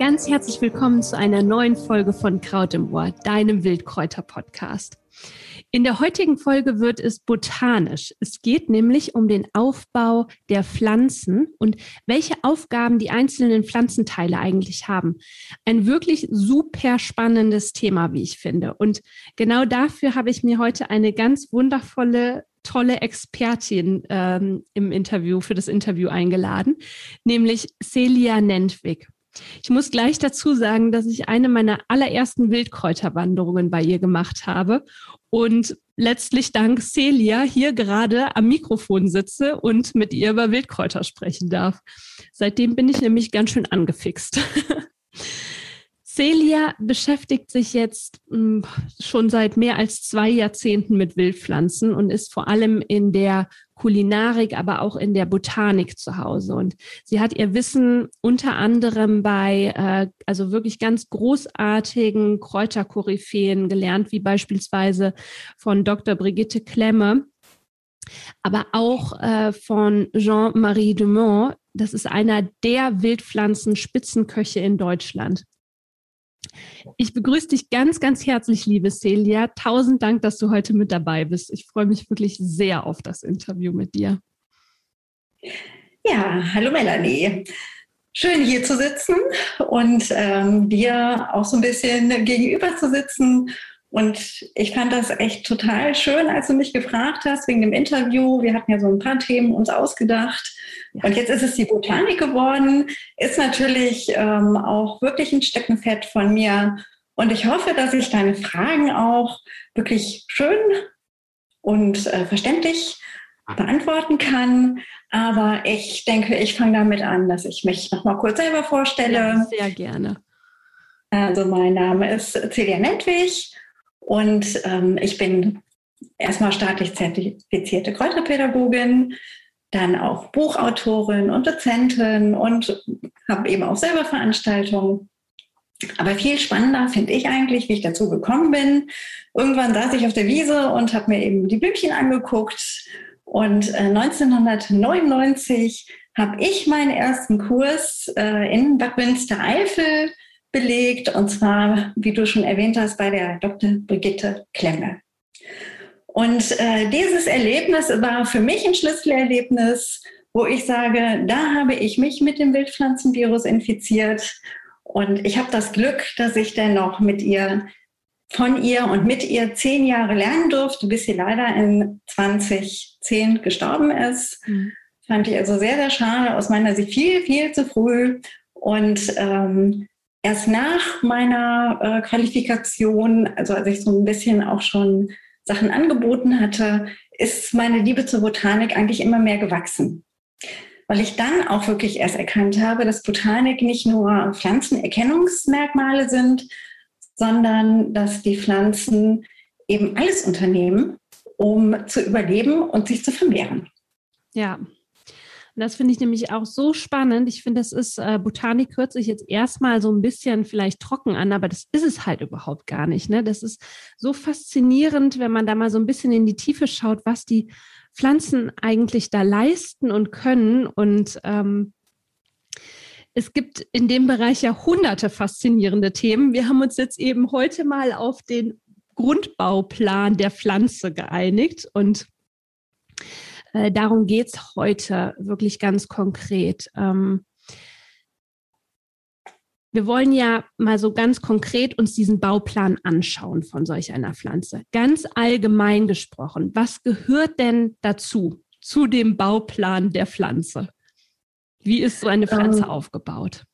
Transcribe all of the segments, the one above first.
Ganz herzlich willkommen zu einer neuen Folge von Kraut im Ohr, deinem Wildkräuter-Podcast. In der heutigen Folge wird es botanisch. Es geht nämlich um den Aufbau der Pflanzen und welche Aufgaben die einzelnen Pflanzenteile eigentlich haben. Ein wirklich super spannendes Thema, wie ich finde. Und genau dafür habe ich mir heute eine ganz wundervolle tolle Expertin ähm, im Interview, für das Interview eingeladen, nämlich Celia Nentwig. Ich muss gleich dazu sagen, dass ich eine meiner allerersten Wildkräuterwanderungen bei ihr gemacht habe und letztlich dank Celia hier gerade am Mikrofon sitze und mit ihr über Wildkräuter sprechen darf. Seitdem bin ich nämlich ganz schön angefixt. Celia beschäftigt sich jetzt hm, schon seit mehr als zwei Jahrzehnten mit Wildpflanzen und ist vor allem in der Kulinarik, aber auch in der Botanik zu Hause. Und sie hat ihr Wissen unter anderem bei, äh, also wirklich ganz großartigen Kräuterkoryphäen gelernt, wie beispielsweise von Dr. Brigitte Klemme, aber auch äh, von Jean-Marie Dumont. Das ist einer der Wildpflanzen-Spitzenköche in Deutschland. Ich begrüße dich ganz, ganz herzlich, liebe Celia. Tausend Dank, dass du heute mit dabei bist. Ich freue mich wirklich sehr auf das Interview mit dir. Ja, hallo Melanie. Schön hier zu sitzen und ähm, dir auch so ein bisschen gegenüber zu sitzen und ich fand das echt total schön, als du mich gefragt hast wegen dem Interview. Wir hatten ja so ein paar Themen uns ausgedacht. Und jetzt ist es die Botanik geworden. Ist natürlich ähm, auch wirklich ein Steckenpferd von mir. Und ich hoffe, dass ich deine Fragen auch wirklich schön und äh, verständlich beantworten kann. Aber ich denke, ich fange damit an, dass ich mich noch mal kurz selber vorstelle. Ja, sehr gerne. Also mein Name ist Celia Nettwig und ähm, ich bin erstmal staatlich zertifizierte Kräuterpädagogin, dann auch Buchautorin und Dozentin und habe eben auch selber Veranstaltungen. Aber viel spannender finde ich eigentlich, wie ich dazu gekommen bin. Irgendwann saß ich auf der Wiese und habe mir eben die Blümchen angeguckt. Und äh, 1999 habe ich meinen ersten Kurs äh, in Bad Münstereifel belegt, und zwar, wie du schon erwähnt hast, bei der Dr. Brigitte Klemme. Und äh, dieses Erlebnis war für mich ein Schlüsselerlebnis, wo ich sage, da habe ich mich mit dem Wildpflanzenvirus infiziert. Und ich habe das Glück, dass ich dennoch mit ihr, von ihr und mit ihr zehn Jahre lernen durfte, bis sie leider in 2010 gestorben ist. Mhm. Fand ich also sehr, sehr schade, aus meiner Sicht viel, viel zu früh. Und ähm, erst nach meiner äh, Qualifikation, also als ich so ein bisschen auch schon Sachen angeboten hatte, ist meine Liebe zur Botanik eigentlich immer mehr gewachsen. Weil ich dann auch wirklich erst erkannt habe, dass Botanik nicht nur Pflanzenerkennungsmerkmale sind, sondern dass die Pflanzen eben alles unternehmen, um zu überleben und sich zu vermehren. Ja, und das finde ich nämlich auch so spannend. Ich finde, das ist, äh, Botanik hört sich jetzt erstmal so ein bisschen vielleicht trocken an, aber das ist es halt überhaupt gar nicht. Ne? Das ist so faszinierend, wenn man da mal so ein bisschen in die Tiefe schaut, was die Pflanzen eigentlich da leisten und können. Und ähm, es gibt in dem Bereich ja hunderte faszinierende Themen. Wir haben uns jetzt eben heute mal auf den Grundbauplan der Pflanze geeinigt und äh, darum geht's heute wirklich ganz konkret. Ähm, wir wollen ja mal so ganz konkret uns diesen Bauplan anschauen von solch einer Pflanze. Ganz allgemein gesprochen, was gehört denn dazu, zu dem Bauplan der Pflanze? Wie ist so eine Pflanze ähm, aufgebaut?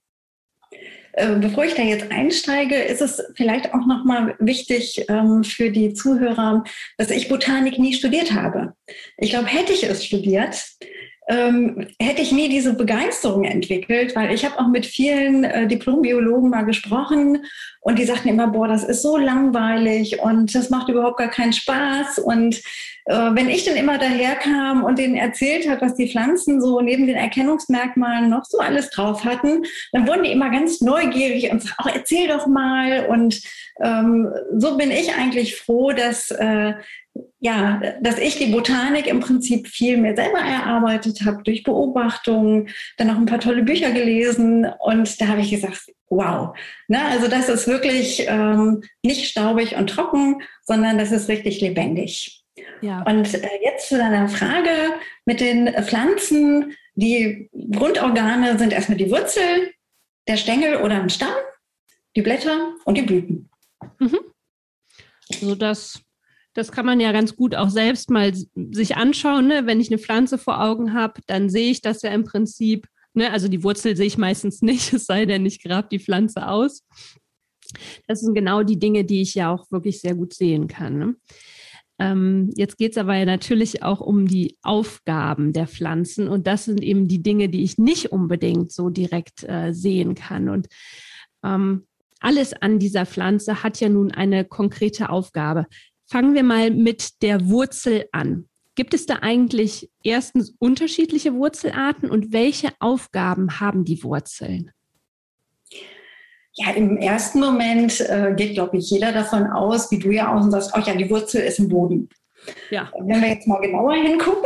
Äh, bevor ich da jetzt einsteige, ist es vielleicht auch nochmal wichtig ähm, für die Zuhörer, dass ich Botanik nie studiert habe. Ich glaube, hätte ich es studiert, ähm, hätte ich nie diese Begeisterung entwickelt, weil ich habe auch mit vielen äh, Diplombiologen mal gesprochen und die sagten immer, boah, das ist so langweilig und das macht überhaupt gar keinen Spaß. Und äh, wenn ich dann immer daherkam und denen erzählt hat, was die Pflanzen so neben den Erkennungsmerkmalen noch so alles drauf hatten, dann wurden die immer ganz neugierig und sagten, auch erzähl doch mal. Und ähm, so bin ich eigentlich froh, dass äh, ja, dass ich die Botanik im Prinzip viel mehr selber erarbeitet habe durch Beobachtungen, dann noch ein paar tolle Bücher gelesen und da habe ich gesagt, wow, ne, also das ist wirklich ähm, nicht staubig und trocken, sondern das ist richtig lebendig. Ja. Und äh, jetzt zu deiner Frage mit den Pflanzen. Die Grundorgane sind erstmal die Wurzel, der Stängel oder ein Stamm, die Blätter und die Blüten. Mhm. Also das das kann man ja ganz gut auch selbst mal sich anschauen. Ne? Wenn ich eine Pflanze vor Augen habe, dann sehe ich das ja im Prinzip. Ne? Also die Wurzel sehe ich meistens nicht, es sei denn, ich grabe die Pflanze aus. Das sind genau die Dinge, die ich ja auch wirklich sehr gut sehen kann. Ne? Ähm, jetzt geht es aber ja natürlich auch um die Aufgaben der Pflanzen und das sind eben die Dinge, die ich nicht unbedingt so direkt äh, sehen kann. Und ähm, alles an dieser Pflanze hat ja nun eine konkrete Aufgabe. Fangen wir mal mit der Wurzel an. Gibt es da eigentlich erstens unterschiedliche Wurzelarten und welche Aufgaben haben die Wurzeln? Ja, im ersten Moment äh, geht, glaube ich, jeder davon aus, wie du ja auch sagst, oh ja, die Wurzel ist im Boden. Ja. Wenn wir jetzt mal genauer hingucken.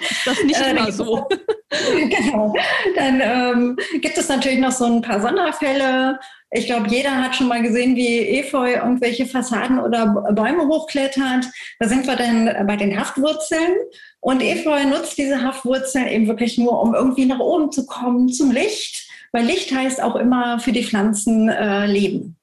Ist das nicht äh, immer so? genau. Dann ähm, gibt es natürlich noch so ein paar Sonderfälle. Ich glaube, jeder hat schon mal gesehen, wie Efeu irgendwelche Fassaden oder Bäume hochklettert. Da sind wir dann bei den Haftwurzeln. Und Efeu nutzt diese Haftwurzeln eben wirklich nur, um irgendwie nach oben zu kommen, zum Licht. Weil Licht heißt auch immer für die Pflanzen äh, Leben.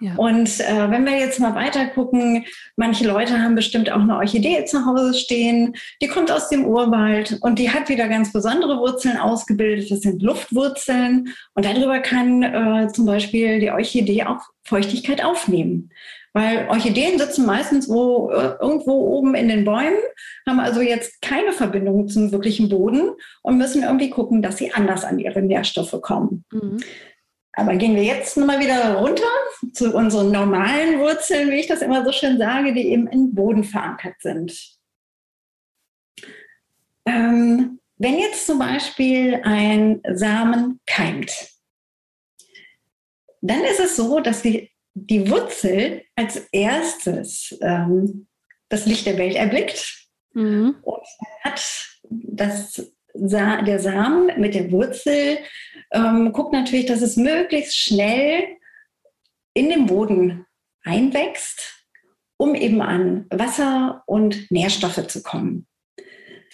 Ja. Und äh, wenn wir jetzt mal weiter gucken, manche Leute haben bestimmt auch eine Orchidee zu Hause stehen, die kommt aus dem Urwald und die hat wieder ganz besondere Wurzeln ausgebildet. Das sind Luftwurzeln und darüber kann äh, zum Beispiel die Orchidee auch Feuchtigkeit aufnehmen. Weil Orchideen sitzen meistens wo, äh, irgendwo oben in den Bäumen, haben also jetzt keine Verbindung zum wirklichen Boden und müssen irgendwie gucken, dass sie anders an ihre Nährstoffe kommen. Mhm. Aber gehen wir jetzt nochmal wieder runter zu unseren normalen Wurzeln, wie ich das immer so schön sage, die eben im Boden verankert sind. Ähm, wenn jetzt zum Beispiel ein Samen keimt, dann ist es so, dass die, die Wurzel als erstes ähm, das Licht der Welt erblickt mhm. und hat das der Samen mit der Wurzel ähm, guckt natürlich, dass es möglichst schnell in den Boden einwächst, um eben an Wasser und Nährstoffe zu kommen.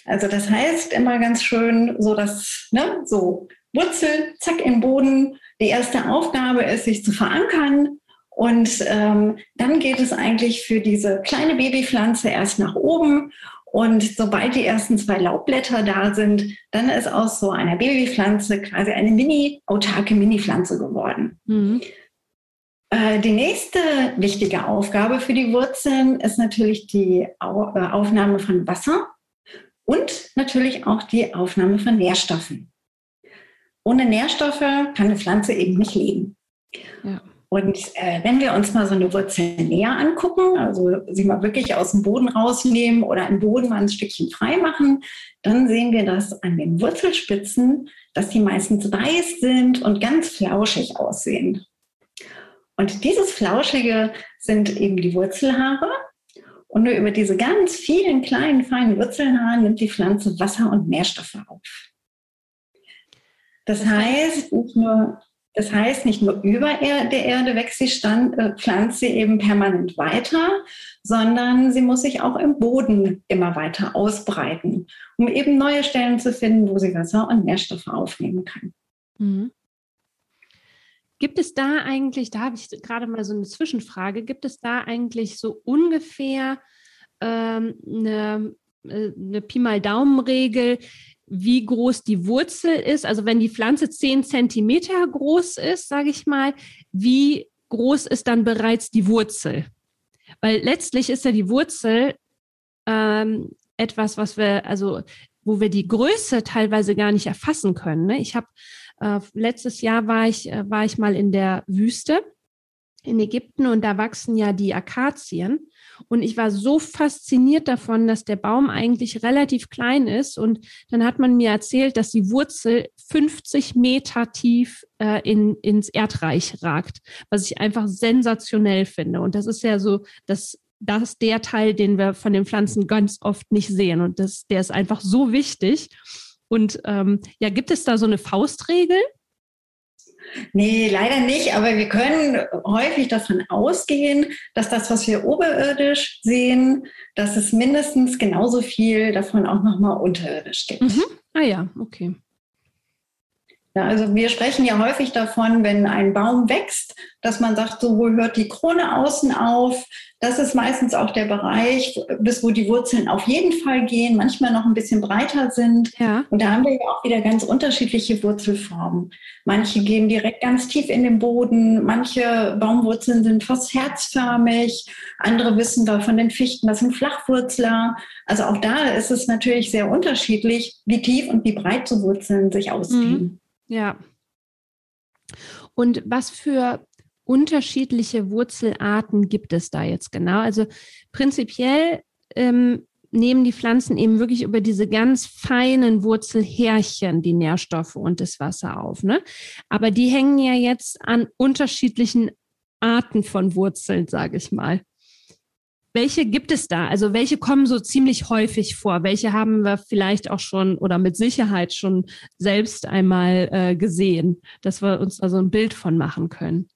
Also das heißt immer ganz schön, so dass ne, so Wurzel, zack im Boden. Die erste Aufgabe ist, sich zu verankern. Und ähm, dann geht es eigentlich für diese kleine Babypflanze erst nach oben und sobald die ersten zwei Laubblätter da sind, dann ist aus so einer Babypflanze quasi eine mini, autarke Mini-Pflanze geworden. Mhm. Äh, die nächste wichtige Aufgabe für die Wurzeln ist natürlich die äh, Aufnahme von Wasser und natürlich auch die Aufnahme von Nährstoffen. Ohne Nährstoffe kann eine Pflanze eben nicht leben. Ja. Und äh, wenn wir uns mal so eine Wurzel näher angucken, also sie mal wirklich aus dem Boden rausnehmen oder im Boden mal ein Stückchen frei machen, dann sehen wir das an den Wurzelspitzen, dass die meistens weiß sind und ganz flauschig aussehen. Und dieses Flauschige sind eben die Wurzelhaare. Und nur über diese ganz vielen kleinen, feinen Wurzelhaare nimmt die Pflanze Wasser und Nährstoffe auf. Das heißt, nicht nur das heißt, nicht nur über der Erde wächst die Stand, äh, Pflanze eben permanent weiter, sondern sie muss sich auch im Boden immer weiter ausbreiten, um eben neue Stellen zu finden, wo sie Wasser und Nährstoffe aufnehmen kann. Mhm. Gibt es da eigentlich, da habe ich gerade mal so eine Zwischenfrage, gibt es da eigentlich so ungefähr ähm, eine, äh, eine Pi mal Daumen-Regel, wie groß die Wurzel ist. Also wenn die Pflanze zehn Zentimeter groß ist, sage ich mal, wie groß ist dann bereits die Wurzel? Weil letztlich ist ja die Wurzel ähm, etwas, was wir, also wo wir die Größe teilweise gar nicht erfassen können. Ne? Ich habe äh, letztes Jahr war ich, äh, war ich mal in der Wüste in Ägypten und da wachsen ja die Akazien. Und ich war so fasziniert davon, dass der Baum eigentlich relativ klein ist. Und dann hat man mir erzählt, dass die Wurzel 50 Meter tief äh, in, ins Erdreich ragt, was ich einfach sensationell finde. Und das ist ja so das das ist der Teil, den wir von den Pflanzen ganz oft nicht sehen. Und das, der ist einfach so wichtig. Und ähm, ja, gibt es da so eine Faustregel? Nee, leider nicht, aber wir können häufig davon ausgehen, dass das, was wir oberirdisch sehen, dass es mindestens genauso viel davon auch nochmal unterirdisch gibt. Mhm. Ah ja, okay. Ja, also wir sprechen ja häufig davon, wenn ein Baum wächst, dass man sagt, so wo hört die Krone außen auf. Das ist meistens auch der Bereich, bis wo die Wurzeln auf jeden Fall gehen, manchmal noch ein bisschen breiter sind. Ja. Und da haben wir ja auch wieder ganz unterschiedliche Wurzelformen. Manche gehen direkt ganz tief in den Boden, manche Baumwurzeln sind fast herzförmig, andere wissen wir von den Fichten, das sind Flachwurzler. Also auch da ist es natürlich sehr unterschiedlich, wie tief und wie breit so Wurzeln sich ausdehnen. Mhm. Ja. Und was für unterschiedliche Wurzelarten gibt es da jetzt genau? Also prinzipiell ähm, nehmen die Pflanzen eben wirklich über diese ganz feinen Wurzelhärchen die Nährstoffe und das Wasser auf. Ne? Aber die hängen ja jetzt an unterschiedlichen Arten von Wurzeln, sage ich mal. Welche gibt es da? Also welche kommen so ziemlich häufig vor? Welche haben wir vielleicht auch schon oder mit Sicherheit schon selbst einmal äh, gesehen, dass wir uns da so ein Bild von machen können?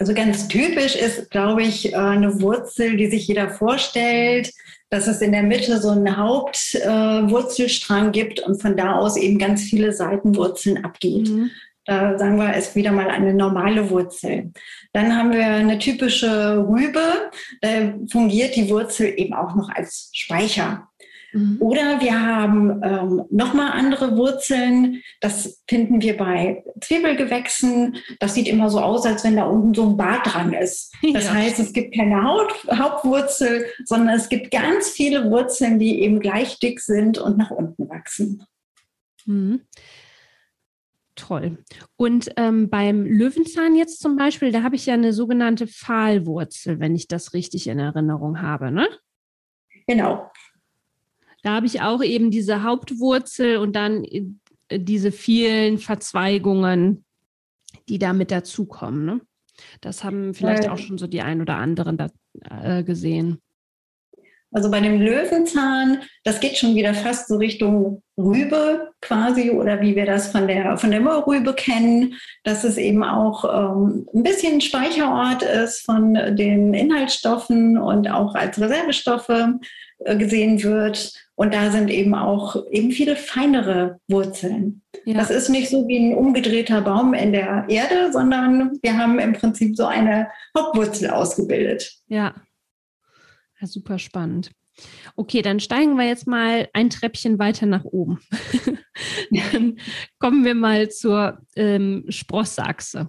Also ganz typisch ist, glaube ich, äh, eine Wurzel, die sich jeder vorstellt, dass es in der Mitte so einen Hauptwurzelstrang äh, gibt und von da aus eben ganz viele Seitenwurzeln abgeht. Mhm. Da sagen wir, ist wieder mal eine normale Wurzel. Dann haben wir eine typische Rübe. Da fungiert die Wurzel eben auch noch als Speicher. Mhm. Oder wir haben ähm, nochmal andere Wurzeln. Das finden wir bei Zwiebelgewächsen. Das sieht immer so aus, als wenn da unten so ein Bart dran ist. Das ja. heißt, es gibt keine Haut, Hauptwurzel, sondern es gibt ganz viele Wurzeln, die eben gleich dick sind und nach unten wachsen. Mhm. Toll. Und ähm, beim Löwenzahn jetzt zum Beispiel, da habe ich ja eine sogenannte Pfahlwurzel, wenn ich das richtig in Erinnerung habe, ne? Genau. Da habe ich auch eben diese Hauptwurzel und dann äh, diese vielen Verzweigungen, die da mit dazukommen. Ne? Das haben vielleicht auch schon so die ein oder anderen da, äh, gesehen. Also bei dem Löwenzahn, das geht schon wieder fast so Richtung Rübe quasi oder wie wir das von der, von der Moorrübe kennen, dass es eben auch ähm, ein bisschen Speicherort ist von den Inhaltsstoffen und auch als Reservestoffe äh, gesehen wird. Und da sind eben auch eben viele feinere Wurzeln. Ja. Das ist nicht so wie ein umgedrehter Baum in der Erde, sondern wir haben im Prinzip so eine Hauptwurzel ausgebildet. Ja, ja, super spannend. Okay, dann steigen wir jetzt mal ein Treppchen weiter nach oben. dann kommen wir mal zur ähm, Sprossachse.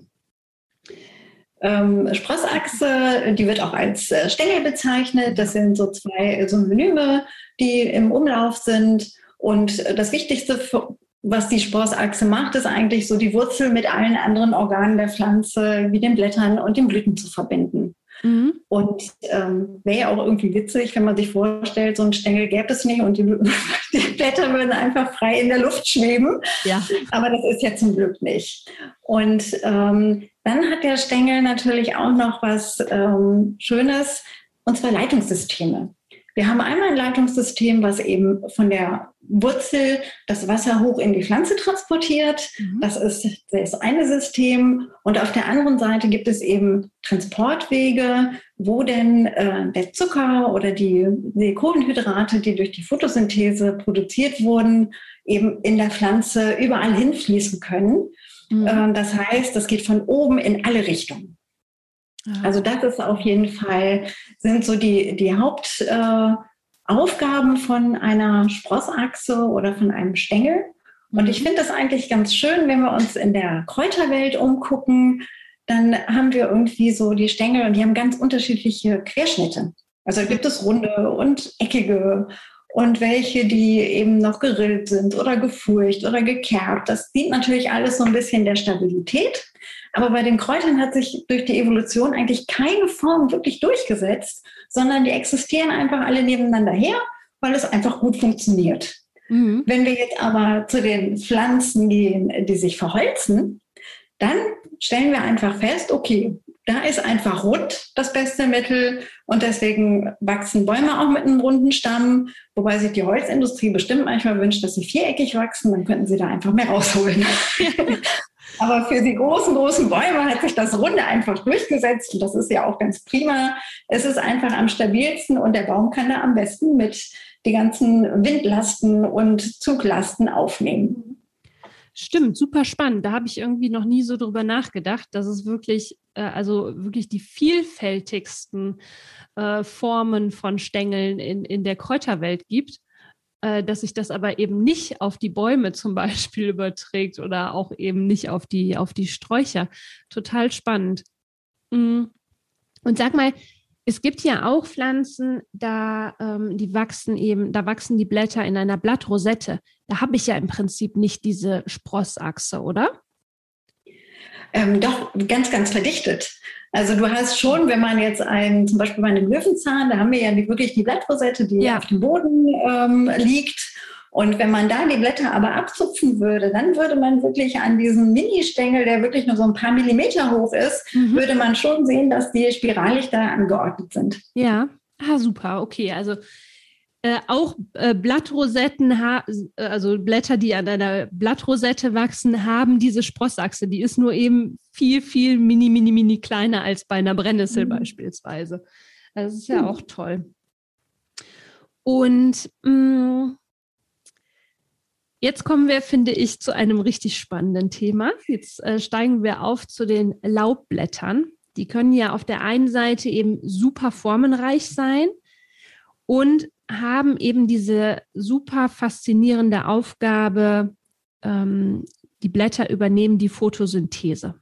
Ähm, Sprossachse, die wird auch als äh, Stängel bezeichnet. Das sind so zwei Synonyme, die im Umlauf sind. Und äh, das Wichtigste, für, was die Sprossachse macht, ist eigentlich so die Wurzel mit allen anderen Organen der Pflanze, wie den Blättern und den Blüten zu verbinden. Mhm. Und ähm, wäre ja auch irgendwie witzig, wenn man sich vorstellt, so ein Stängel gäbe es nicht und die, die, Blätter würden einfach frei in der Luft schweben. Ja. Aber das ist ja zum Glück nicht. Und ähm, dann hat der Stängel natürlich auch noch was ähm, Schönes, und zwar Leitungssysteme. Wir haben einmal ein Leitungssystem, was eben von der Wurzel das Wasser hoch in die Pflanze transportiert. Mhm. Das ist das eine System. Und auf der anderen Seite gibt es eben Transportwege, wo denn äh, der Zucker oder die, die Kohlenhydrate, die durch die Photosynthese produziert wurden, eben in der Pflanze überall hinfließen können. Mhm. Äh, das heißt, das geht von oben in alle Richtungen. Also das ist auf jeden Fall, sind so die, die Hauptaufgaben äh, von einer Sprossachse oder von einem Stängel. Und ich mhm. finde das eigentlich ganz schön, wenn wir uns in der Kräuterwelt umgucken, dann haben wir irgendwie so die Stängel und die haben ganz unterschiedliche Querschnitte. Also gibt es runde und eckige und welche, die eben noch gerillt sind oder gefurcht oder gekerbt. Das dient natürlich alles so ein bisschen der Stabilität. Aber bei den Kräutern hat sich durch die Evolution eigentlich keine Form wirklich durchgesetzt, sondern die existieren einfach alle nebeneinander her, weil es einfach gut funktioniert. Mhm. Wenn wir jetzt aber zu den Pflanzen gehen, die sich verholzen, dann stellen wir einfach fest, okay, da ist einfach rund das beste Mittel und deswegen wachsen Bäume auch mit einem runden Stamm, wobei sich die Holzindustrie bestimmt manchmal wünscht, dass sie viereckig wachsen, dann könnten sie da einfach mehr rausholen. Aber für die großen, großen Bäume hat sich das Runde einfach durchgesetzt und das ist ja auch ganz prima. Es ist einfach am stabilsten und der Baum kann da am besten mit die ganzen Windlasten und Zuglasten aufnehmen. Stimmt, super spannend. Da habe ich irgendwie noch nie so drüber nachgedacht, dass es wirklich, äh, also wirklich die vielfältigsten äh, Formen von Stängeln in, in der Kräuterwelt gibt, äh, dass sich das aber eben nicht auf die Bäume zum Beispiel überträgt oder auch eben nicht auf die, auf die Sträucher. Total spannend. Mm. Und sag mal, es gibt ja auch Pflanzen, da ähm, die wachsen eben, da wachsen die Blätter in einer Blattrosette. Da habe ich ja im Prinzip nicht diese Sprossachse, oder? Ähm, doch, ganz, ganz verdichtet. Also du hast schon, wenn man jetzt ein, zum Beispiel bei einem Löwenzahn, da haben wir ja die, wirklich die Blattrosette, die ja. auf dem Boden ähm, liegt. Und wenn man da die Blätter aber abzupfen würde, dann würde man wirklich an diesem Mini-Stängel, der wirklich nur so ein paar Millimeter hoch ist, mhm. würde man schon sehen, dass die spiralig da angeordnet sind. Ja, ah, super, okay. Also äh, auch äh, Blattrosetten, also Blätter, die an einer Blattrosette wachsen, haben diese Sprossachse. Die ist nur eben viel, viel mini, mini, mini kleiner als bei einer Brennnessel mhm. beispielsweise. Das ist ja mhm. auch toll. Und mh, mm, Jetzt kommen wir, finde ich, zu einem richtig spannenden Thema. Jetzt äh, steigen wir auf zu den Laubblättern. Die können ja auf der einen Seite eben super formenreich sein und haben eben diese super faszinierende Aufgabe, ähm, die Blätter übernehmen die Photosynthese.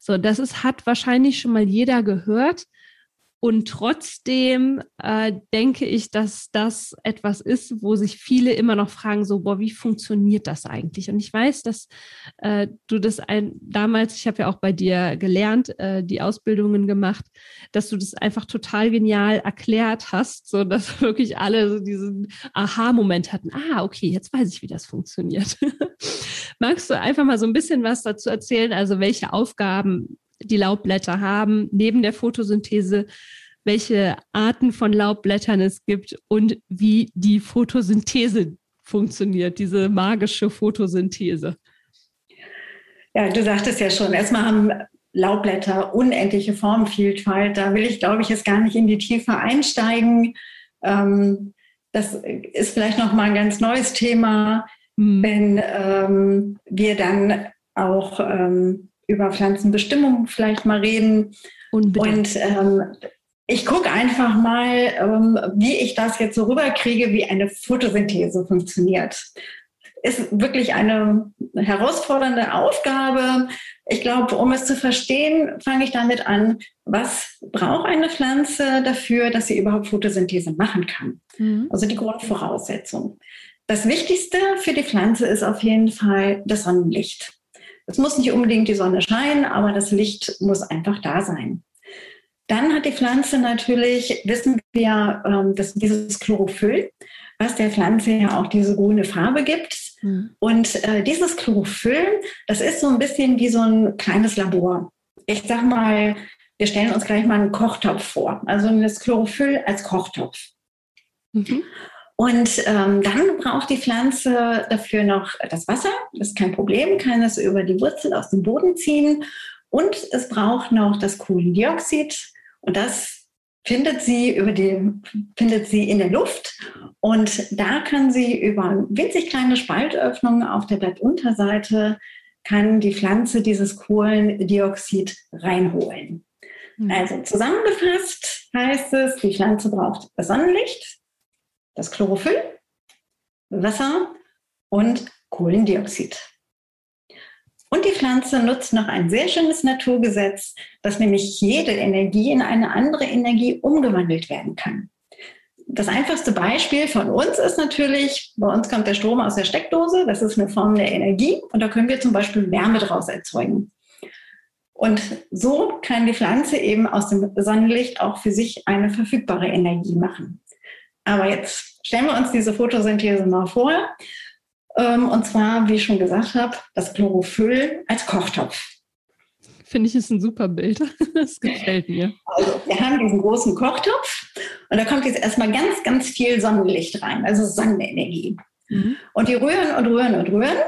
So, das ist, hat wahrscheinlich schon mal jeder gehört. Und trotzdem äh, denke ich, dass das etwas ist, wo sich viele immer noch fragen, so, boah, wie funktioniert das eigentlich? Und ich weiß, dass äh, du das ein, damals, ich habe ja auch bei dir gelernt, äh, die Ausbildungen gemacht, dass du das einfach total genial erklärt hast, so dass wirklich alle so diesen Aha-Moment hatten. Ah, okay, jetzt weiß ich, wie das funktioniert. Magst du einfach mal so ein bisschen was dazu erzählen? Also welche Aufgaben die Laubblätter haben, neben der Photosynthese, welche Arten von Laubblättern es gibt und wie die Photosynthese funktioniert, diese magische Photosynthese. Ja, du sagtest ja schon, erstmal haben Laubblätter unendliche Formvielfalt. Da will ich, glaube ich, jetzt gar nicht in die Tiefe einsteigen. Ähm, das ist vielleicht noch mal ein ganz neues Thema, hm. wenn ähm, wir dann auch ähm, über Pflanzenbestimmung vielleicht mal reden. Unbedingt. Und ähm, ich gucke einfach mal, ähm, wie ich das jetzt so rüberkriege, wie eine Photosynthese funktioniert. Ist wirklich eine herausfordernde Aufgabe. Ich glaube, um es zu verstehen, fange ich damit an, was braucht eine Pflanze dafür, dass sie überhaupt Photosynthese machen kann. Mhm. Also die Grundvoraussetzung. Das Wichtigste für die Pflanze ist auf jeden Fall das Sonnenlicht. Es muss nicht unbedingt die Sonne scheinen, aber das Licht muss einfach da sein. Dann hat die Pflanze natürlich, wissen wir, ähm, dass dieses Chlorophyll, was der Pflanze ja auch diese grüne Farbe gibt. Mhm. Und äh, dieses Chlorophyll, das ist so ein bisschen wie so ein kleines Labor. Ich sag mal, wir stellen uns gleich mal einen Kochtopf vor. Also das Chlorophyll als Kochtopf. Mhm. Und ähm, dann braucht die Pflanze dafür noch das Wasser. Das ist kein Problem, kann es über die Wurzel aus dem Boden ziehen. Und es braucht noch das Kohlendioxid. Und das findet sie, über die, findet sie in der Luft. Und da kann sie über winzig kleine Spaltöffnungen auf der Blattunterseite, kann die Pflanze dieses Kohlendioxid reinholen. Mhm. Also zusammengefasst heißt es, die Pflanze braucht Sonnenlicht, das Chlorophyll, Wasser und Kohlendioxid. Und die Pflanze nutzt noch ein sehr schönes Naturgesetz, dass nämlich jede Energie in eine andere Energie umgewandelt werden kann. das einfachste Beispiel von uns ist natürlich, bei uns kommt der Strom aus der Steckdose, das ist eine Form der Energie und da können wir zum Beispiel Wärme draus erzeugen. Und so kann die Pflanze eben aus dem Sonnenlicht auch für sich eine verfügbare Energie machen. Aber jetzt stellen wir uns diese Photosynthese mal vor. Ähm, und zwar, wie ich schon gesagt habe, das Chlorophyll als Kochtopf. Finde ich ist ein super Bild. Das gefällt mir. Also, wir haben diesen großen Kochtopf und da kommt jetzt erstmal ganz, ganz viel Sonnenlicht rein, also Sonnenenergie. Mhm. Und die rühren und rühren und rühren.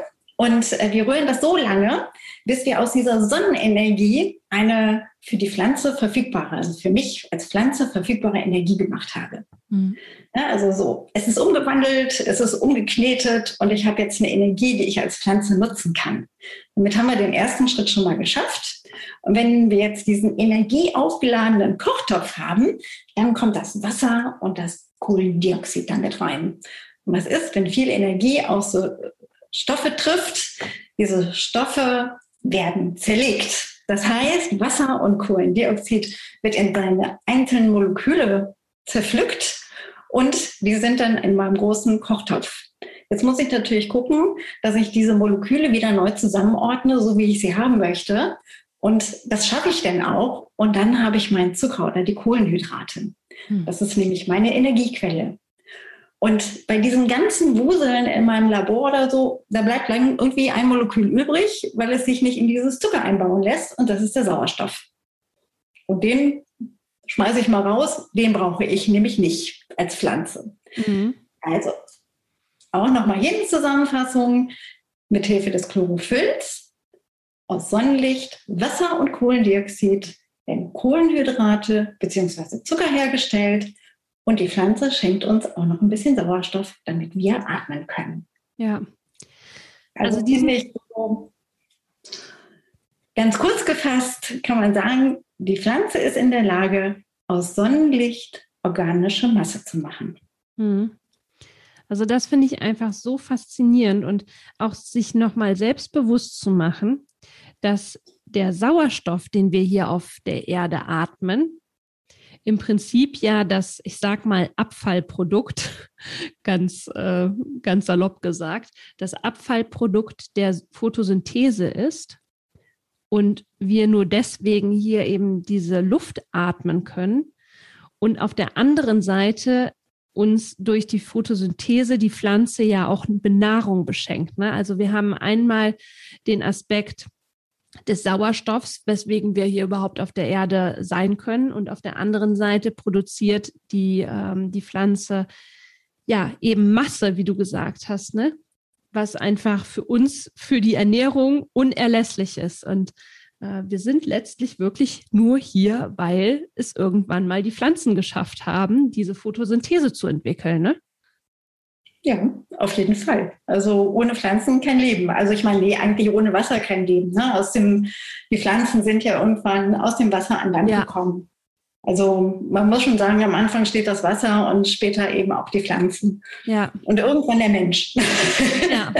Und äh, wir rühren das so lange, bis wir aus dieser Sonnenenergie eine für die Pflanze verfügbare, also für mich als Pflanze verfügbare Energie gemacht habe. Mhm. Ja, also so, es ist umgewandelt, es ist umgeknetet und ich habe jetzt eine Energie, die ich als Pflanze nutzen kann. Damit haben wir den ersten Schritt schon mal geschafft. Und wenn wir jetzt diesen energieaufgeladenen Kochtopf haben, dann kommt das Wasser und das Kohlendioxid damit rein. Und was ist, wenn viel Energie aus so Stoffe trifft? Diese Stoffe werden zerlegt. Das heißt, Wasser und Kohlendioxid wird in seine einzelnen Moleküle zerpflückt und die sind dann in meinem großen Kochtopf. Jetzt muss ich natürlich gucken, dass ich diese Moleküle wieder neu zusammenordne, so wie ich sie haben möchte. Und das schaffe ich dann auch. Und dann habe ich meinen Zucker oder die Kohlenhydrate. Hm. Das ist nämlich meine Energiequelle. Und bei diesen ganzen Wuseln in meinem Labor oder so, da bleibt lang irgendwie ein Molekül übrig, weil es sich nicht in dieses Zucker einbauen lässt. Und das ist der Sauerstoff. Und den schmeiße ich mal raus. Den brauche ich nämlich nicht als Pflanze. Mhm. Also auch nochmal hier in Zusammenfassung. Mithilfe des Chlorophylls aus Sonnenlicht, Wasser und Kohlendioxid werden Kohlenhydrate bzw. Zucker hergestellt und die Pflanze schenkt uns auch noch ein bisschen Sauerstoff, damit wir atmen können. Ja. Also, also diesen so ganz kurz gefasst kann man sagen, die Pflanze ist in der Lage, aus Sonnenlicht organische Masse zu machen. Mhm. Also das finde ich einfach so faszinierend und auch sich nochmal selbstbewusst zu machen, dass der Sauerstoff, den wir hier auf der Erde atmen, im Prinzip ja das, ich sag mal, Abfallprodukt, ganz, äh, ganz salopp gesagt, das Abfallprodukt der Photosynthese ist und wir nur deswegen hier eben diese Luft atmen können und auf der anderen Seite uns durch die Photosynthese die Pflanze ja auch eine Benahrung beschenkt. Ne? Also wir haben einmal den Aspekt, des Sauerstoffs, weswegen wir hier überhaupt auf der Erde sein können. Und auf der anderen Seite produziert die, ähm, die Pflanze ja eben Masse, wie du gesagt hast, ne? was einfach für uns, für die Ernährung unerlässlich ist. Und äh, wir sind letztlich wirklich nur hier, weil es irgendwann mal die Pflanzen geschafft haben, diese Photosynthese zu entwickeln. Ne? Ja, auf jeden Fall. Also ohne Pflanzen kein Leben. Also ich meine, nee, eigentlich ohne Wasser kein Leben. Ne? Aus dem, die Pflanzen sind ja irgendwann aus dem Wasser an Land ja. gekommen. Also man muss schon sagen, am Anfang steht das Wasser und später eben auch die Pflanzen. Ja. Und irgendwann der Mensch. Ja.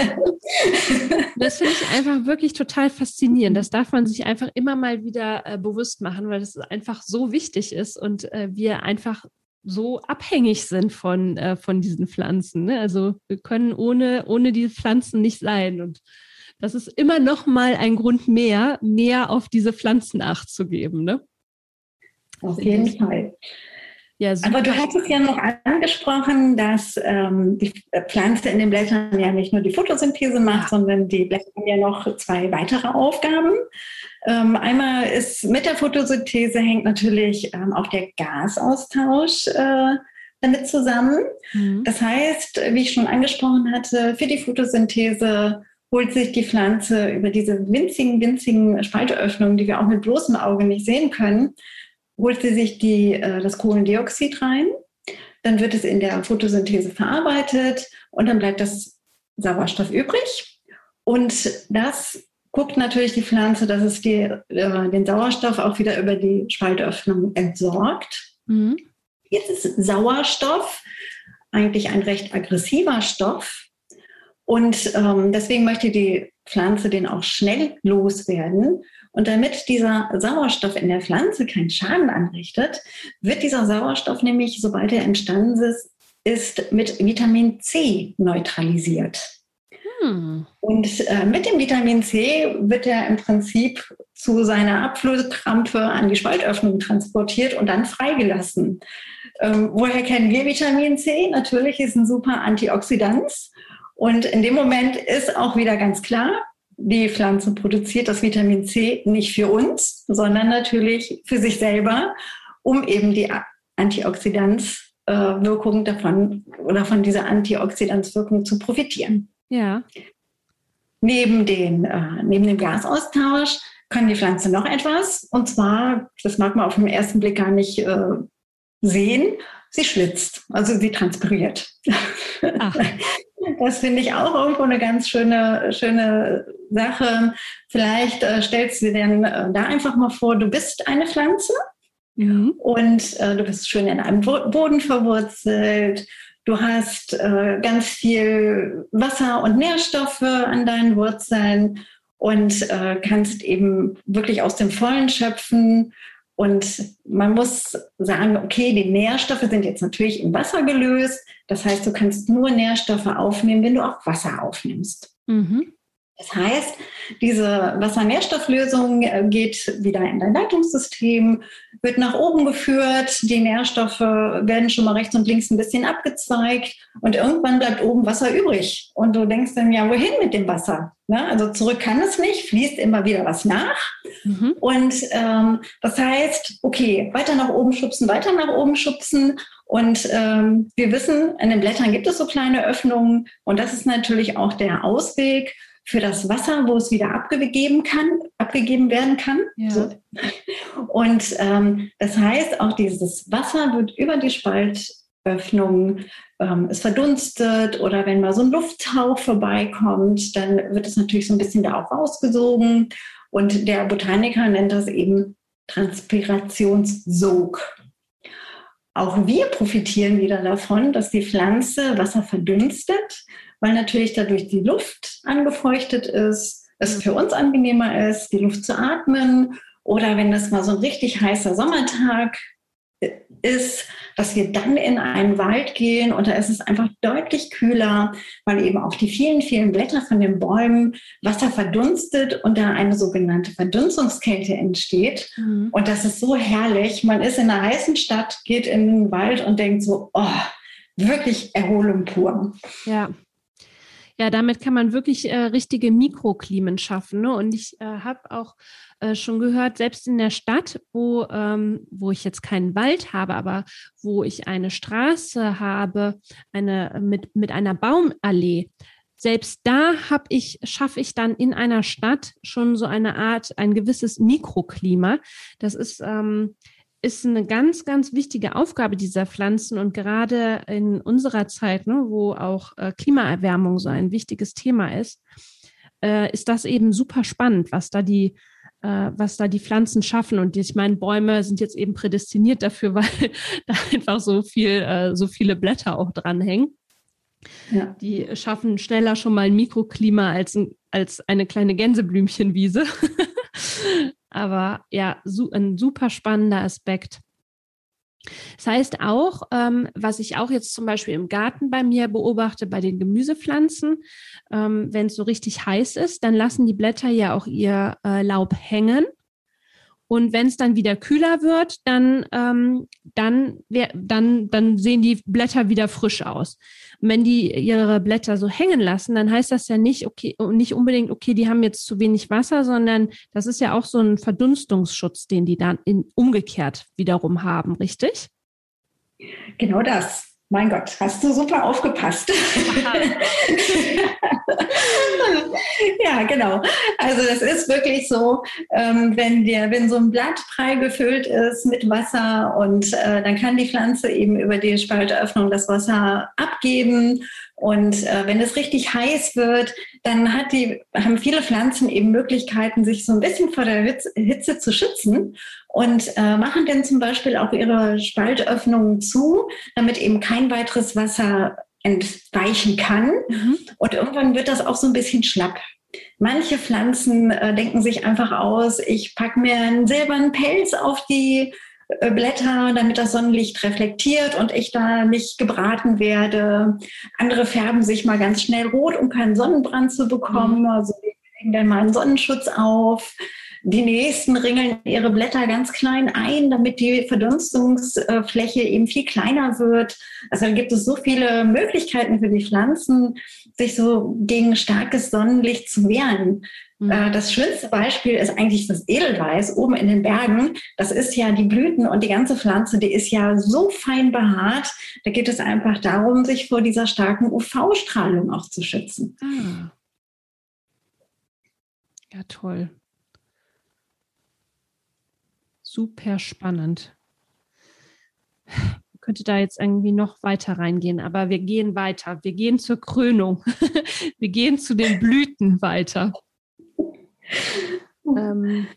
Das finde ich einfach wirklich total faszinierend. Das darf man sich einfach immer mal wieder äh, bewusst machen, weil das einfach so wichtig ist und äh, wir einfach so abhängig sind von, äh, von diesen Pflanzen. Ne? Also wir können ohne, ohne die Pflanzen nicht sein. Und das ist immer noch mal ein Grund mehr, mehr auf diese Pflanzen Acht zu geben. Ne? Auf jeden Fall. Ja, Aber du hattest ja noch angesprochen, dass ähm, die Pflanze in den Blättern ja nicht nur die Photosynthese macht, sondern die Blätter haben ja noch zwei weitere Aufgaben. Ähm, einmal ist mit der Photosynthese hängt natürlich ähm, auch der Gasaustausch äh, damit zusammen. Mhm. Das heißt, wie ich schon angesprochen hatte, für die Photosynthese holt sich die Pflanze über diese winzigen, winzigen Spalteöffnungen, die wir auch mit bloßem Auge nicht sehen können, holt sie sich die, äh, das Kohlendioxid rein. Dann wird es in der Photosynthese verarbeitet und dann bleibt das Sauerstoff übrig. Und das guckt natürlich die Pflanze, dass es die, äh, den Sauerstoff auch wieder über die Spaltöffnung entsorgt. Mhm. Jetzt ist Sauerstoff eigentlich ein recht aggressiver Stoff. Und ähm, deswegen möchte die Pflanze den auch schnell loswerden. Und damit dieser Sauerstoff in der Pflanze keinen Schaden anrichtet, wird dieser Sauerstoff nämlich, sobald er entstanden ist, ist mit Vitamin C neutralisiert. Und äh, mit dem Vitamin C wird er im Prinzip zu seiner Abflusskrampe an die Spaltöffnung transportiert und dann freigelassen. Ähm, woher kennen wir Vitamin C? Natürlich ist ein super Antioxidant. Und in dem Moment ist auch wieder ganz klar, die Pflanze produziert das Vitamin C nicht für uns, sondern natürlich für sich selber, um eben die Antioxidanzwirkung davon oder von dieser Antioxidanzwirkung zu profitieren. Ja. Neben, den, äh, neben dem Gasaustausch kann die Pflanze noch etwas. Und zwar, das mag man auf den ersten Blick gar nicht äh, sehen, sie schwitzt, also sie transpiriert. Ach. Das finde ich auch irgendwo eine ganz schöne, schöne Sache. Vielleicht äh, stellst du dir denn äh, da einfach mal vor, du bist eine Pflanze mhm. und äh, du bist schön in einem Boden verwurzelt. Du hast äh, ganz viel Wasser und Nährstoffe an deinen Wurzeln und äh, kannst eben wirklich aus dem Vollen schöpfen. Und man muss sagen, okay, die Nährstoffe sind jetzt natürlich im Wasser gelöst. Das heißt, du kannst nur Nährstoffe aufnehmen, wenn du auch Wasser aufnimmst. Mhm. Das heißt, diese Wassernährstofflösung äh, geht wieder in dein Leitungssystem, wird nach oben geführt, die Nährstoffe werden schon mal rechts und links ein bisschen abgezweigt und irgendwann bleibt oben Wasser übrig. Und du denkst dann, ja, wohin mit dem Wasser? Ne? Also zurück kann es nicht, fließt immer wieder was nach. Mhm. Und ähm, das heißt, okay, weiter nach oben schubsen, weiter nach oben schubsen. Und ähm, wir wissen, in den Blättern gibt es so kleine Öffnungen und das ist natürlich auch der Ausweg für das Wasser, wo es wieder abgegeben kann, abgegeben werden kann. Ja. So. Und ähm, das heißt, auch dieses Wasser wird über die Spaltöffnung, ähm, es verdunstet oder wenn mal so ein Lufthauch vorbeikommt, dann wird es natürlich so ein bisschen da auch rausgesogen. Und der Botaniker nennt das eben Transpirationssog. Auch wir profitieren wieder davon, dass die Pflanze Wasser verdunstet weil natürlich dadurch die Luft angefeuchtet ist, es für uns angenehmer ist, die Luft zu atmen. Oder wenn das mal so ein richtig heißer Sommertag ist, dass wir dann in einen Wald gehen und da ist es einfach deutlich kühler, weil eben auch die vielen, vielen Blätter von den Bäumen Wasser verdunstet und da eine sogenannte Verdunstungskälte entsteht. Mhm. Und das ist so herrlich. Man ist in einer heißen Stadt, geht in den Wald und denkt so, oh, wirklich Erholung pur. Ja, ja, damit kann man wirklich äh, richtige Mikroklimen schaffen. Ne? Und ich äh, habe auch äh, schon gehört, selbst in der Stadt, wo, ähm, wo ich jetzt keinen Wald habe, aber wo ich eine Straße habe, eine mit, mit einer Baumallee, selbst da habe ich, schaffe ich dann in einer Stadt schon so eine Art, ein gewisses Mikroklima. Das ist ähm, ist eine ganz, ganz wichtige Aufgabe dieser Pflanzen und gerade in unserer Zeit, ne, wo auch äh, Klimaerwärmung so ein wichtiges Thema ist, äh, ist das eben super spannend, was da die äh, was da die Pflanzen schaffen. Und ich meine, Bäume sind jetzt eben prädestiniert dafür, weil da einfach so viel, äh, so viele Blätter auch dranhängen. Ja. Die schaffen schneller schon mal ein Mikroklima als, als eine kleine Gänseblümchenwiese. Aber ja, ein super spannender Aspekt. Das heißt auch, ähm, was ich auch jetzt zum Beispiel im Garten bei mir beobachte, bei den Gemüsepflanzen, ähm, wenn es so richtig heiß ist, dann lassen die Blätter ja auch ihr äh, Laub hängen. Und wenn es dann wieder kühler wird, dann, ähm, dann, dann, dann sehen die Blätter wieder frisch aus. Und wenn die ihre Blätter so hängen lassen, dann heißt das ja nicht, okay, nicht unbedingt, okay, die haben jetzt zu wenig Wasser, sondern das ist ja auch so ein Verdunstungsschutz, den die dann in, umgekehrt wiederum haben, richtig? Genau das. Mein Gott, hast du super aufgepasst. ja, genau. Also das ist wirklich so, ähm, wenn, der, wenn so ein Blatt prall gefüllt ist mit Wasser und äh, dann kann die Pflanze eben über die Spaltöffnung das Wasser abgeben und äh, wenn es richtig heiß wird, dann hat die, haben viele Pflanzen eben Möglichkeiten, sich so ein bisschen vor der Hitze, Hitze zu schützen und äh, machen dann zum Beispiel auch ihre Spaltöffnungen zu, damit eben kein weiteres Wasser entweichen kann. Mhm. Und irgendwann wird das auch so ein bisschen schlapp. Manche Pflanzen äh, denken sich einfach aus, ich packe mir einen silbernen Pelz auf die Blätter, damit das Sonnenlicht reflektiert und ich da nicht gebraten werde. Andere färben sich mal ganz schnell rot, um keinen Sonnenbrand zu bekommen. Mhm. Also die legen dann mal einen Sonnenschutz auf. Die nächsten ringeln ihre Blätter ganz klein ein, damit die Verdunstungsfläche eben viel kleiner wird. Also da gibt es so viele Möglichkeiten für die Pflanzen, sich so gegen starkes Sonnenlicht zu wehren. Mhm. Äh, das schönste Beispiel ist eigentlich das Edelweiß oben in den Bergen. Das ist ja die Blüten und die ganze Pflanze, die ist ja so fein behaart. Da geht es einfach darum, sich vor dieser starken UV-Strahlung auch zu schützen. Ah. Ja, toll super spannend. Könnte da jetzt irgendwie noch weiter reingehen, aber wir gehen weiter. Wir gehen zur Krönung. wir gehen zu den Blüten weiter. Ähm,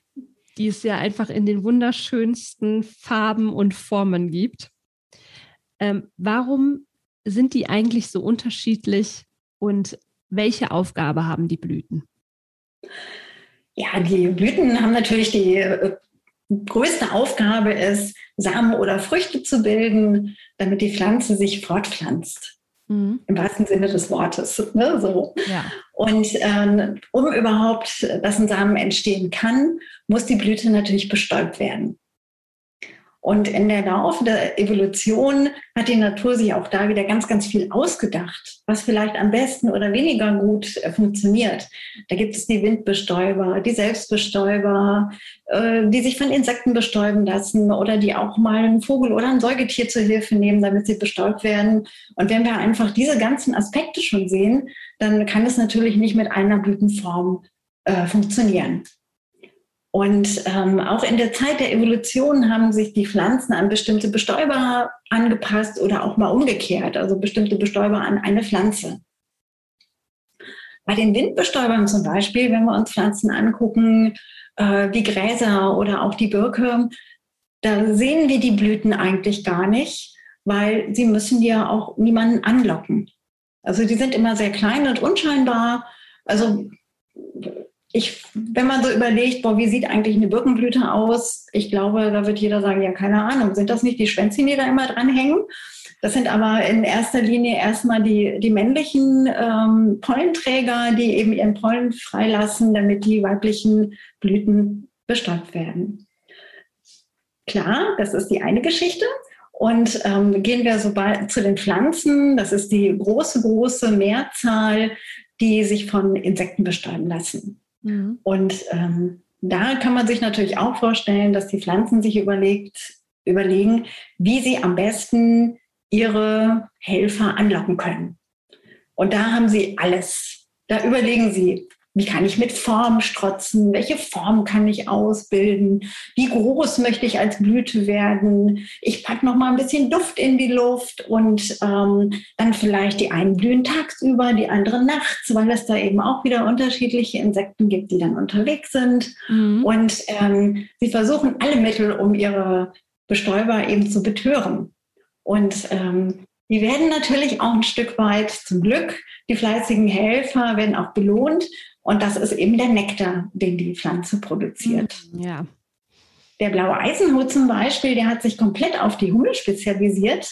die es ja einfach in den wunderschönsten Farben und Formen gibt. Ähm, warum sind die eigentlich so unterschiedlich und welche Aufgabe haben die Blüten? Ja, die Blüten haben natürlich die äh, größte Aufgabe ist, Samen oder Früchte zu bilden, damit die Pflanze sich fortpflanzt. Mhm. Im wahrsten Sinne des Wortes. Ne, so. Ja. Und ähm, um überhaupt, dass ein Samen entstehen kann, muss die Blüte natürlich bestäubt werden. Und in der Laufe der Evolution hat die Natur sich auch da wieder ganz, ganz viel ausgedacht, was vielleicht am besten oder weniger gut äh, funktioniert. Da gibt es die Windbestäuber, die Selbstbestäuber, äh, die sich von Insekten bestäuben lassen oder die auch mal einen Vogel oder ein Säugetier zur Hilfe nehmen, damit sie bestäubt werden. Und wenn wir einfach diese ganzen Aspekte schon sehen, dann kann es natürlich nicht mit einer Blütenform äh, funktionieren. Und ähm, auch in der Zeit der Evolution haben sich die Pflanzen an bestimmte Bestäuber angepasst oder auch mal umgekehrt, also bestimmte Bestäuber an eine Pflanze. Bei den Windbestäubern zum Beispiel, wenn wir uns Pflanzen angucken, äh, wie Gräser oder auch die Birke, da sehen wir die Blüten eigentlich gar nicht, weil sie müssen ja auch niemanden anlocken. Also die sind immer sehr klein und unscheinbar. Also ich, wenn man so überlegt, boah, wie sieht eigentlich eine Birkenblüte aus? Ich glaube, da wird jeder sagen, ja, keine Ahnung, sind das nicht die Schwänzchen, die da immer dranhängen? Das sind aber in erster Linie erstmal die, die männlichen ähm, Pollenträger, die eben ihren Pollen freilassen, damit die weiblichen Blüten bestäubt werden. Klar, das ist die eine Geschichte. Und ähm, gehen wir so bei, zu den Pflanzen. Das ist die große, große Mehrzahl, die sich von Insekten bestäuben lassen. Mhm. Und ähm, da kann man sich natürlich auch vorstellen, dass die Pflanzen sich überlegt, überlegen, wie sie am besten ihre Helfer anlocken können. Und da haben sie alles. Da überlegen sie, wie kann ich mit Form strotzen? Welche Form kann ich ausbilden? Wie groß möchte ich als Blüte werden? Ich packe noch mal ein bisschen Duft in die Luft und ähm, dann vielleicht die einen blühen tagsüber, die anderen nachts, weil es da eben auch wieder unterschiedliche Insekten gibt, die dann unterwegs sind. Mhm. Und ähm, sie versuchen alle Mittel, um ihre Bestäuber eben zu betören. Und ähm, die werden natürlich auch ein Stück weit zum Glück, die fleißigen Helfer werden auch belohnt und das ist eben der Nektar, den die Pflanze produziert. Mm, ja. Der blaue Eisenhut zum Beispiel, der hat sich komplett auf die Hummel spezialisiert.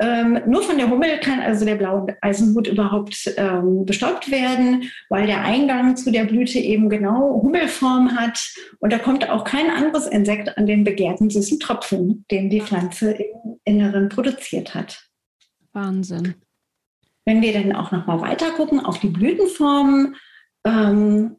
Ähm, nur von der Hummel kann also der blaue Eisenhut überhaupt ähm, bestäubt werden, weil der Eingang zu der Blüte eben genau Hummelform hat. Und da kommt auch kein anderes Insekt an den begehrten süßen Tropfen, den die Pflanze im Inneren produziert hat. Wahnsinn. Wenn wir dann auch noch mal weiter gucken auf die Blütenformen, ähm,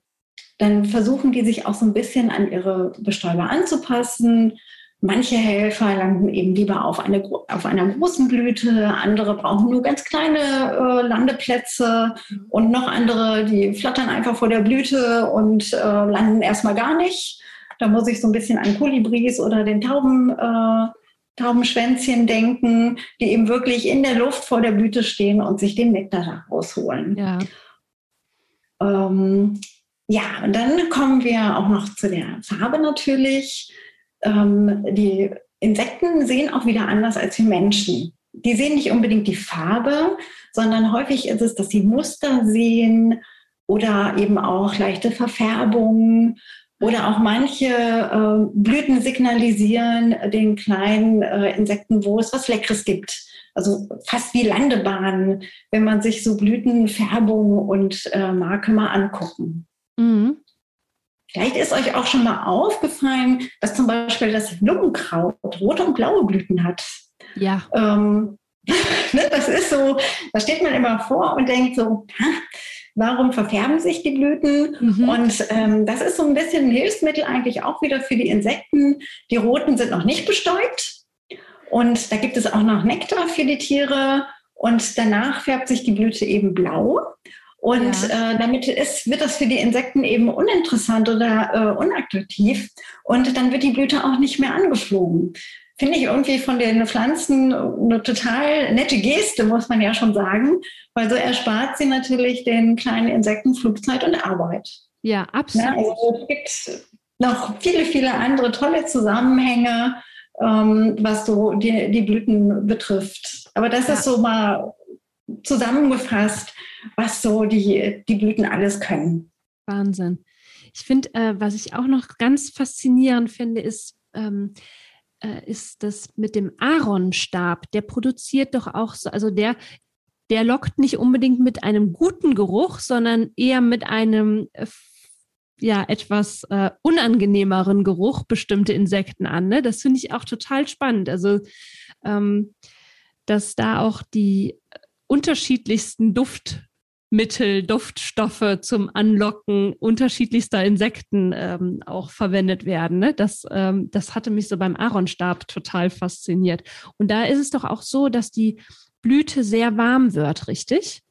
dann versuchen die sich auch so ein bisschen an ihre Bestäuber anzupassen. Manche Helfer landen eben lieber auf, eine, auf einer großen Blüte, andere brauchen nur ganz kleine äh, Landeplätze und noch andere, die flattern einfach vor der Blüte und äh, landen erstmal gar nicht. Da muss ich so ein bisschen an Kolibris oder den Tauben, äh, Taubenschwänzchen denken, die eben wirklich in der Luft vor der Blüte stehen und sich den Nektar rausholen. Ja. Ähm, ja, und dann kommen wir auch noch zu der Farbe natürlich. Ähm, die Insekten sehen auch wieder anders als wir Menschen. Die sehen nicht unbedingt die Farbe, sondern häufig ist es, dass sie Muster sehen, oder eben auch leichte Verfärbungen oder auch manche äh, Blüten signalisieren den kleinen äh, Insekten, wo es was Leckeres gibt. Also fast wie Landebahnen, wenn man sich so Blütenfärbung und äh, Marke mal angucken. Mhm. Vielleicht ist euch auch schon mal aufgefallen, dass zum Beispiel das Lungenkraut rote und blaue Blüten hat. Ja. Ähm, ne, das ist so, da steht man immer vor und denkt so, warum verfärben sich die Blüten? Mhm. Und ähm, das ist so ein bisschen ein Hilfsmittel eigentlich auch wieder für die Insekten. Die roten sind noch nicht bestäubt. Und da gibt es auch noch Nektar für die Tiere. Und danach färbt sich die Blüte eben blau. Und ja. äh, damit ist, wird das für die Insekten eben uninteressant oder äh, unattraktiv. Und dann wird die Blüte auch nicht mehr angeflogen finde ich irgendwie von den Pflanzen eine total nette Geste, muss man ja schon sagen, weil so erspart sie natürlich den kleinen Insekten Flugzeit und Arbeit. Ja, absolut. Ja, also es gibt noch viele, viele andere tolle Zusammenhänge, ähm, was so die, die Blüten betrifft. Aber das ja. ist so mal zusammengefasst, was so die, die Blüten alles können. Wahnsinn. Ich finde, äh, was ich auch noch ganz faszinierend finde, ist, ähm, äh, ist das mit dem Aaronstab. Der produziert doch auch so, also der, der lockt nicht unbedingt mit einem guten Geruch, sondern eher mit einem äh, ja etwas äh, unangenehmeren Geruch bestimmte Insekten an. Ne? Das finde ich auch total spannend. Also ähm, dass da auch die unterschiedlichsten Duft Mittel, Duftstoffe zum Anlocken unterschiedlichster Insekten ähm, auch verwendet werden. Ne? Das, ähm, das hatte mich so beim Aaronstab total fasziniert. Und da ist es doch auch so, dass die Blüte sehr warm wird, richtig?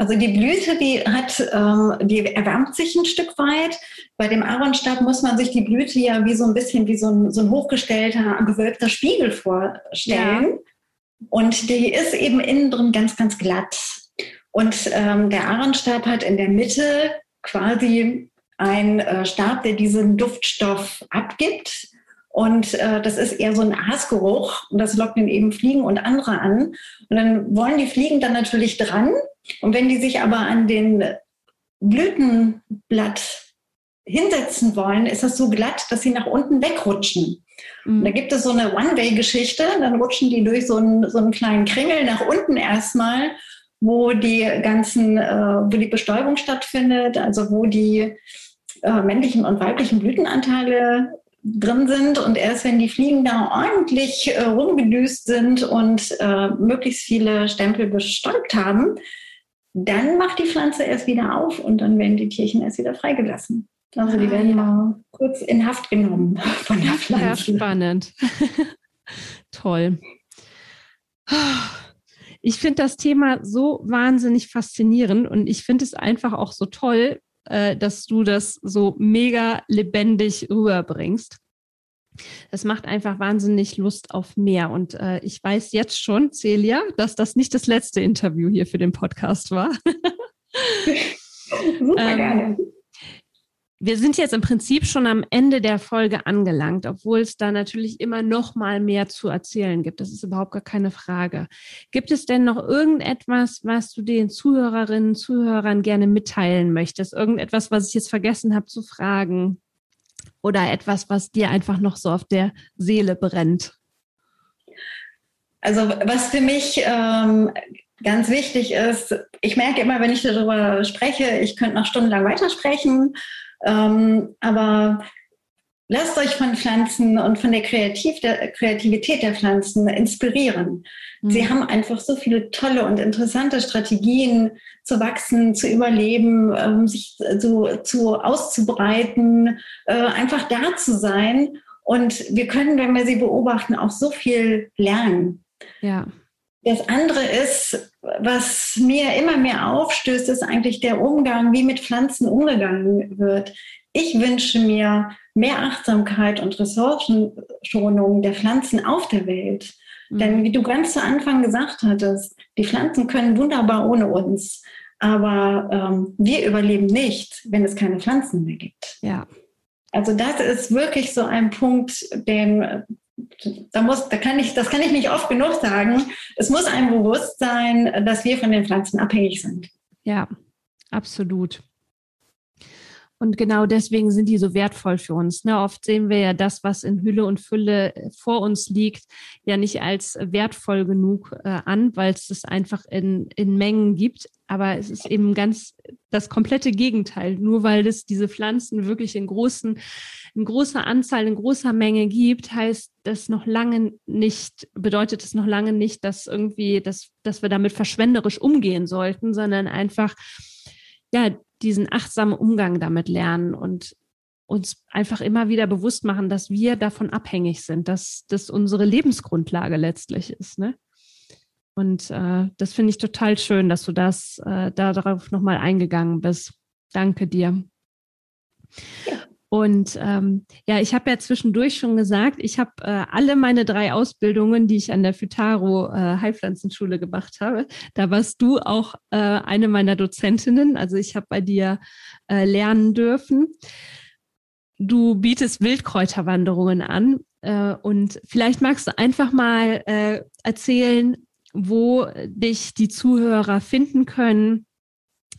Also die Blüte, die hat, ähm, die erwärmt sich ein Stück weit. Bei dem Aaronstab muss man sich die Blüte ja wie so ein bisschen wie so ein, so ein hochgestellter, gewölbter Spiegel vorstellen. Ja. Und die ist eben innen drin ganz, ganz glatt. Und ähm, der Aaronstab hat in der Mitte quasi einen äh, Stab, der diesen Duftstoff abgibt. Und äh, das ist eher so ein Aasgeruch und das lockt dann eben Fliegen und andere an. Und dann wollen die Fliegen dann natürlich dran. Und wenn die sich aber an den Blütenblatt hinsetzen wollen, ist das so glatt, dass sie nach unten wegrutschen. Mhm. Da gibt es so eine One-Way-Geschichte, dann rutschen die durch so einen, so einen kleinen Kringel nach unten erstmal wo die ganzen, äh, wo die Bestäubung stattfindet, also wo die äh, männlichen und weiblichen Blütenanteile drin sind. Und erst wenn die Fliegen da ordentlich äh, rumgedüst sind und äh, möglichst viele Stempel bestäubt haben, dann macht die Pflanze erst wieder auf und dann werden die Tierchen erst wieder freigelassen. Also die ah, werden mal kurz in Haft genommen von der Pflanze. Ja, spannend. Toll ich finde das Thema so wahnsinnig faszinierend und ich finde es einfach auch so toll, äh, dass du das so mega lebendig rüberbringst. Das macht einfach wahnsinnig Lust auf mehr. Und äh, ich weiß jetzt schon, Celia, dass das nicht das letzte Interview hier für den Podcast war. Super ähm, gerne wir sind jetzt im Prinzip schon am Ende der Folge angelangt, obwohl es da natürlich immer noch mal mehr zu erzählen gibt. Das ist überhaupt gar keine Frage. Gibt es denn noch irgendetwas, was du den Zuhörerinnen, Zuhörern gerne mitteilen möchtest? Irgendetwas, was ich jetzt vergessen habe zu fragen? Oder etwas, was dir einfach noch so auf der Seele brennt? Also was für mich ähm, ganz wichtig ist, ich merke immer, wenn ich darüber spreche, ich könnte noch stundenlang weitersprechen. Ähm, aber lasst euch von Pflanzen und von der, Kreativ der Kreativität der Pflanzen inspirieren. Mhm. Sie haben einfach so viele tolle und interessante Strategien zu wachsen, zu überleben, ähm, sich so, zu auszubreiten, äh, einfach da zu sein. Und wir können, wenn wir sie beobachten, auch so viel lernen. Ja. Das andere ist, was mir immer mehr aufstößt, ist eigentlich der Umgang, wie mit Pflanzen umgegangen wird. Ich wünsche mir mehr Achtsamkeit und Ressourcenschonung der Pflanzen auf der Welt. Mhm. Denn wie du ganz zu Anfang gesagt hattest, die Pflanzen können wunderbar ohne uns. Aber ähm, wir überleben nicht, wenn es keine Pflanzen mehr gibt. Ja. Also das ist wirklich so ein Punkt, den da muss, da kann ich, das kann ich nicht oft genug sagen. Es muss einem bewusst sein, dass wir von den Pflanzen abhängig sind. Ja, Absolut. Und genau deswegen sind die so wertvoll für uns. Ne? Oft sehen wir ja das, was in Hülle und Fülle äh, vor uns liegt, ja nicht als wertvoll genug äh, an, weil es es einfach in, in Mengen gibt. Aber es ist eben ganz das komplette Gegenteil. Nur weil es diese Pflanzen wirklich in großen, in großer Anzahl, in großer Menge gibt, heißt das noch lange nicht, bedeutet es noch lange nicht, dass irgendwie, dass, dass wir damit verschwenderisch umgehen sollten, sondern einfach, ja, diesen achtsamen Umgang damit lernen und uns einfach immer wieder bewusst machen, dass wir davon abhängig sind, dass das unsere Lebensgrundlage letztlich ist. Ne? Und äh, das finde ich total schön, dass du das äh, darauf nochmal eingegangen bist. Danke dir. Ja. Und ähm, ja, ich habe ja zwischendurch schon gesagt, ich habe äh, alle meine drei Ausbildungen, die ich an der Futaro äh, Heilpflanzenschule gemacht habe, da warst du auch äh, eine meiner Dozentinnen. Also ich habe bei dir äh, lernen dürfen. Du bietest Wildkräuterwanderungen an äh, und vielleicht magst du einfach mal äh, erzählen, wo dich die Zuhörer finden können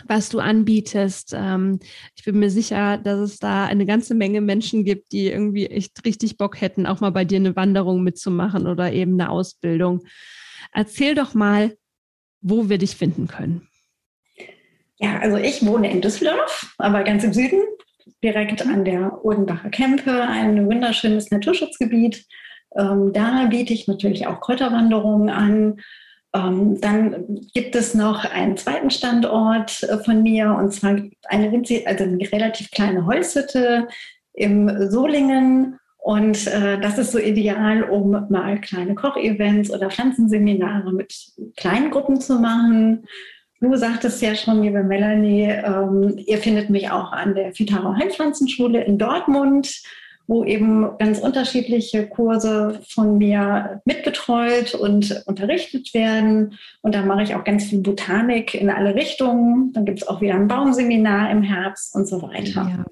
was du anbietest. Ähm, ich bin mir sicher, dass es da eine ganze Menge Menschen gibt, die irgendwie echt richtig Bock hätten, auch mal bei dir eine Wanderung mitzumachen oder eben eine Ausbildung. Erzähl doch mal, wo wir dich finden können. Ja, also ich wohne in Düsseldorf, aber ganz im Süden, direkt an der Odenbacher Kempe, ein wunderschönes Naturschutzgebiet. Ähm, da biete ich natürlich auch Kräuterwanderungen an dann gibt es noch einen zweiten Standort äh, von mir und zwar eine, also eine relativ kleine Holzhütte im Solingen. Und äh, das ist so ideal, um mal kleine Kochevents oder Pflanzenseminare mit kleinen Gruppen zu machen. Du sagtest ja schon, liebe Melanie, ähm, ihr findet mich auch an der Fitaro Heilpflanzenschule in Dortmund wo eben ganz unterschiedliche Kurse von mir mitbetreut und unterrichtet werden. Und da mache ich auch ganz viel Botanik in alle Richtungen. Dann gibt es auch wieder ein Baumseminar im Herbst und so weiter. Ja.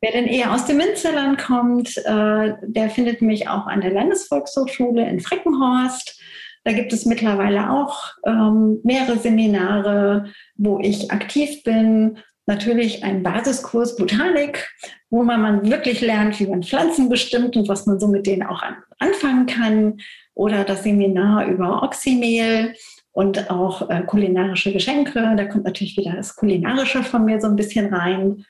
Wer denn eher aus dem Münsterland kommt, äh, der findet mich auch an der Landesvolkshochschule in Freckenhorst. Da gibt es mittlerweile auch ähm, mehrere Seminare, wo ich aktiv bin natürlich ein Basiskurs Botanik, wo man, man wirklich lernt, wie man Pflanzen bestimmt und was man so mit denen auch an, anfangen kann. Oder das Seminar über Oxymehl und auch äh, kulinarische Geschenke. Da kommt natürlich wieder das Kulinarische von mir so ein bisschen rein.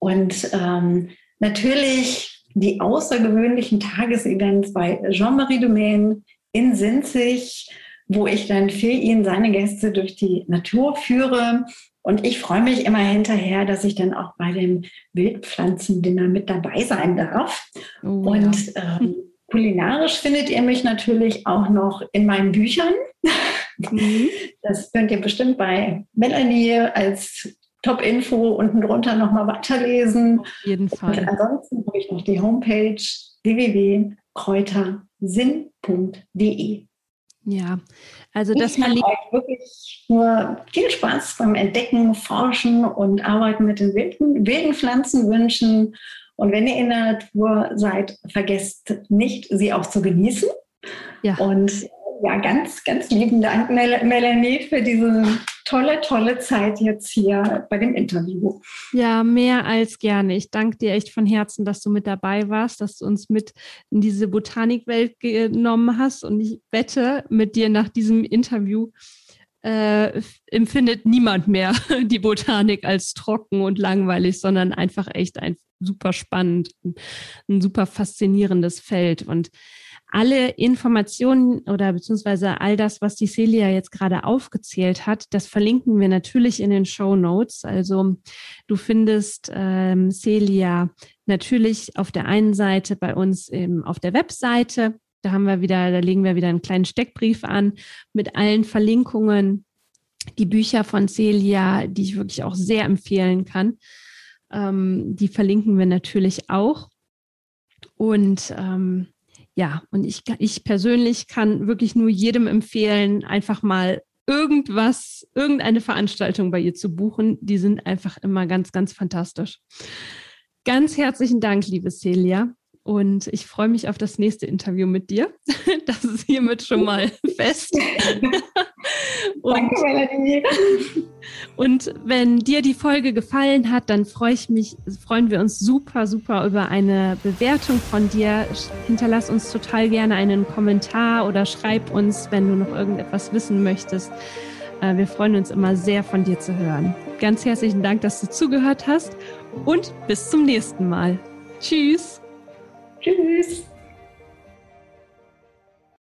Und ähm, natürlich die außergewöhnlichen Tagesevents bei Jean-Marie Domaine in Sinzig, wo ich dann für ihn seine Gäste durch die Natur führe und ich freue mich immer hinterher, dass ich dann auch bei dem Wildpflanzendinner mit dabei sein darf. Oh, und ja. ähm, kulinarisch findet ihr mich natürlich auch noch in meinen Büchern. Mhm. Das könnt ihr bestimmt bei Melanie als Top-Info unten drunter nochmal weiterlesen. Auf jeden Fall. Und ansonsten habe ich noch die Homepage www.kräutersinn.de. Ja, also das ich euch wirklich nur viel Spaß beim Entdecken, Forschen und Arbeiten mit den wilden, wilden Pflanzen wünschen. Und wenn ihr in der Natur seid, vergesst nicht, sie auch zu genießen. Ja. Und ja, ganz, ganz lieben Dank, Melanie, für diese tolle, tolle Zeit jetzt hier bei dem Interview. Ja, mehr als gerne. Ich danke dir echt von Herzen, dass du mit dabei warst, dass du uns mit in diese Botanikwelt genommen hast. Und ich wette mit dir nach diesem Interview, äh, empfindet niemand mehr die Botanik als trocken und langweilig, sondern einfach echt ein super spannend, ein super faszinierendes Feld. Und alle Informationen oder beziehungsweise all das, was die Celia jetzt gerade aufgezählt hat, das verlinken wir natürlich in den Show Notes. Also du findest ähm, Celia natürlich auf der einen Seite bei uns im, auf der Webseite. Da haben wir wieder, da legen wir wieder einen kleinen Steckbrief an mit allen Verlinkungen. Die Bücher von Celia, die ich wirklich auch sehr empfehlen kann, ähm, die verlinken wir natürlich auch. Und ähm, ja, und ich, ich persönlich kann wirklich nur jedem empfehlen, einfach mal irgendwas, irgendeine Veranstaltung bei ihr zu buchen. Die sind einfach immer ganz, ganz fantastisch. Ganz herzlichen Dank, liebe Celia. Und ich freue mich auf das nächste Interview mit dir. Das ist hiermit schon mal fest. Und, Danke, Melanie. Und wenn dir die Folge gefallen hat, dann freue ich mich, freuen wir uns super, super über eine Bewertung von dir. Hinterlass uns total gerne einen Kommentar oder schreib uns, wenn du noch irgendetwas wissen möchtest. Äh, wir freuen uns immer sehr, von dir zu hören. Ganz herzlichen Dank, dass du zugehört hast und bis zum nächsten Mal. Tschüss. Tschüss.